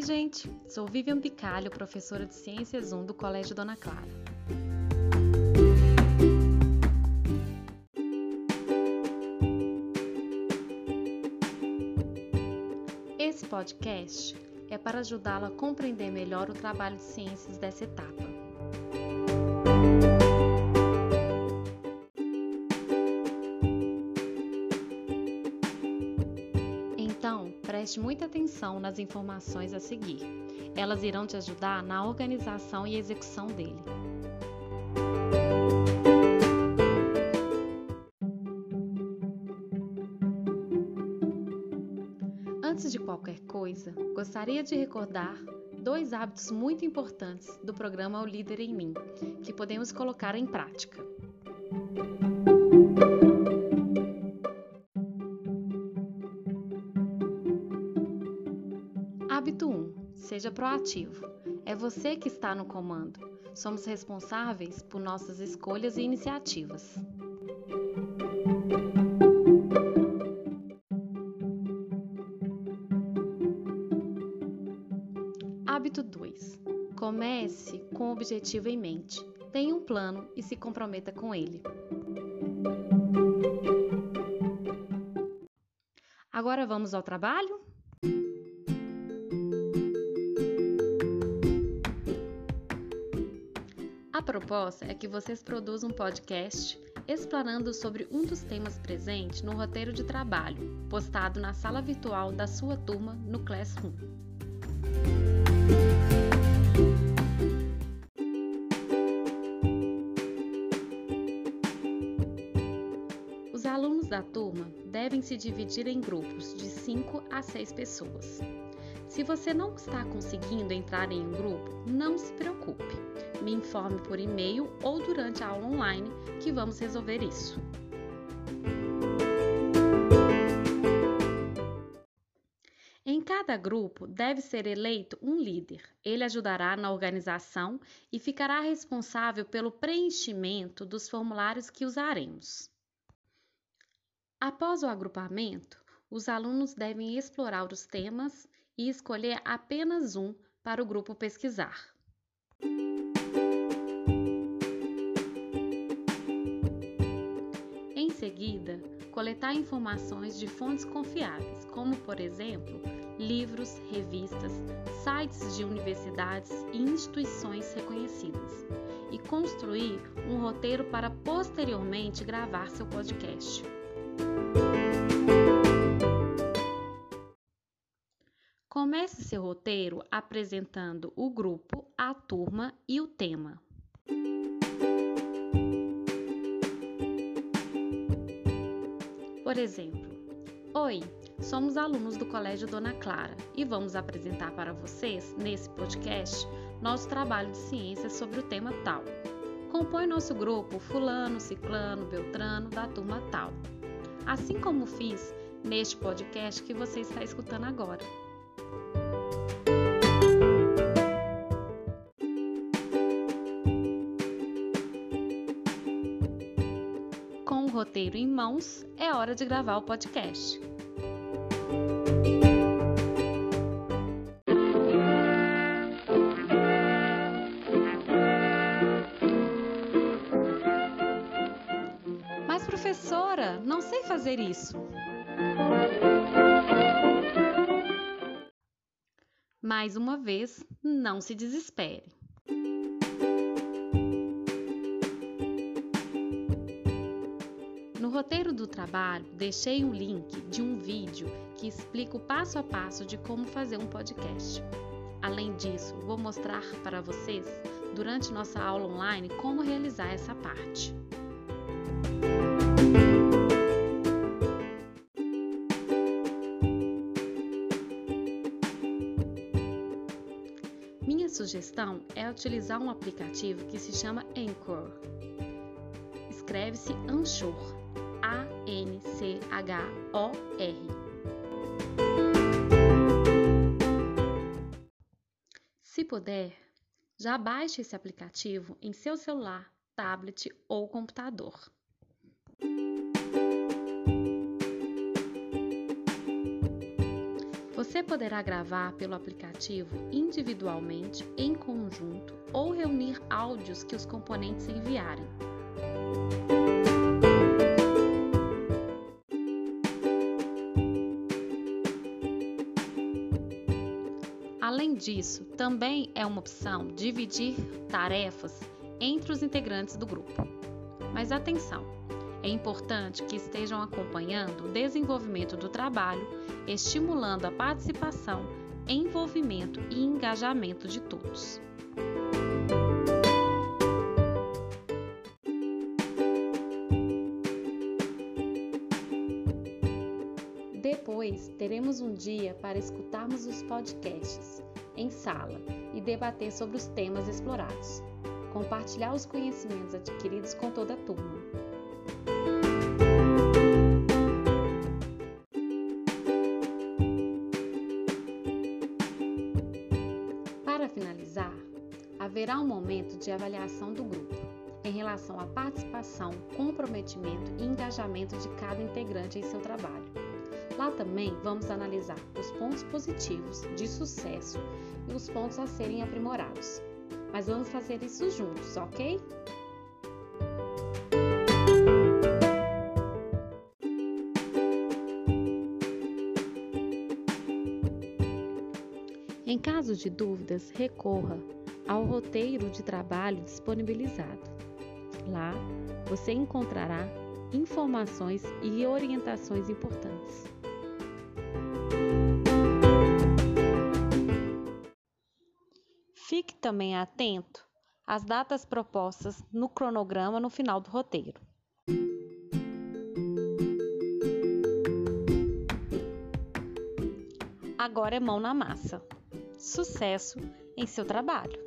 Oi, gente! Sou Vivian Picalho, professora de Ciências 1 do Colégio Dona Clara. Esse podcast é para ajudá-la a compreender melhor o trabalho de ciências dessa etapa. Preste muita atenção nas informações a seguir. Elas irão te ajudar na organização e execução dele. Antes de qualquer coisa, gostaria de recordar dois hábitos muito importantes do programa O Líder em Mim, que podemos colocar em prática. Seja proativo. É você que está no comando. Somos responsáveis por nossas escolhas e iniciativas. Hábito 2. Comece com o objetivo em mente. Tenha um plano e se comprometa com ele. Agora vamos ao trabalho? A proposta é que vocês produzam um podcast explanando sobre um dos temas presentes no roteiro de trabalho, postado na sala virtual da sua turma no Classroom. Os alunos da turma devem se dividir em grupos de 5 a 6 pessoas. Se você não está conseguindo entrar em um grupo, não se preocupe. Me informe por e-mail ou durante a aula online que vamos resolver isso. Em cada grupo deve ser eleito um líder. Ele ajudará na organização e ficará responsável pelo preenchimento dos formulários que usaremos. Após o agrupamento, os alunos devem explorar os temas e escolher apenas um para o grupo pesquisar. Em seguida, coletar informações de fontes confiáveis, como, por exemplo, livros, revistas, sites de universidades e instituições reconhecidas, e construir um roteiro para posteriormente gravar seu podcast. Comece seu roteiro apresentando o grupo, a turma e o tema. Por exemplo, Oi, somos alunos do Colégio Dona Clara e vamos apresentar para vocês, nesse podcast, nosso trabalho de ciência sobre o tema tal. Compõe nosso grupo Fulano, Ciclano, Beltrano, da turma tal. Assim como fiz neste podcast que você está escutando agora. Roteiro em mãos, é hora de gravar o podcast. Mas, professora, não sei fazer isso. Mais uma vez, não se desespere. Do trabalho, deixei um link de um vídeo que explica o passo a passo de como fazer um podcast. Além disso, vou mostrar para vocês, durante nossa aula online, como realizar essa parte. Minha sugestão é utilizar um aplicativo que se chama Anchor. Escreve-se Anchor, A-N-C-H-O-R. Se puder, já baixe esse aplicativo em seu celular, tablet ou computador. Você poderá gravar pelo aplicativo individualmente, em conjunto ou reunir áudios que os componentes enviarem. Disso, também é uma opção dividir tarefas entre os integrantes do grupo. Mas atenção! É importante que estejam acompanhando o desenvolvimento do trabalho, estimulando a participação, envolvimento e engajamento de todos. Teremos um dia para escutarmos os podcasts em sala e debater sobre os temas explorados. Compartilhar os conhecimentos adquiridos com toda a turma. Para finalizar, haverá um momento de avaliação do grupo em relação à participação, comprometimento e engajamento de cada integrante em seu trabalho. Lá também vamos analisar os pontos positivos de sucesso e os pontos a serem aprimorados. Mas vamos fazer isso juntos, ok? Em caso de dúvidas, recorra ao roteiro de trabalho disponibilizado. Lá você encontrará informações e orientações importantes. Fique também atento às datas propostas no cronograma no final do roteiro. Agora é mão na massa. Sucesso em seu trabalho!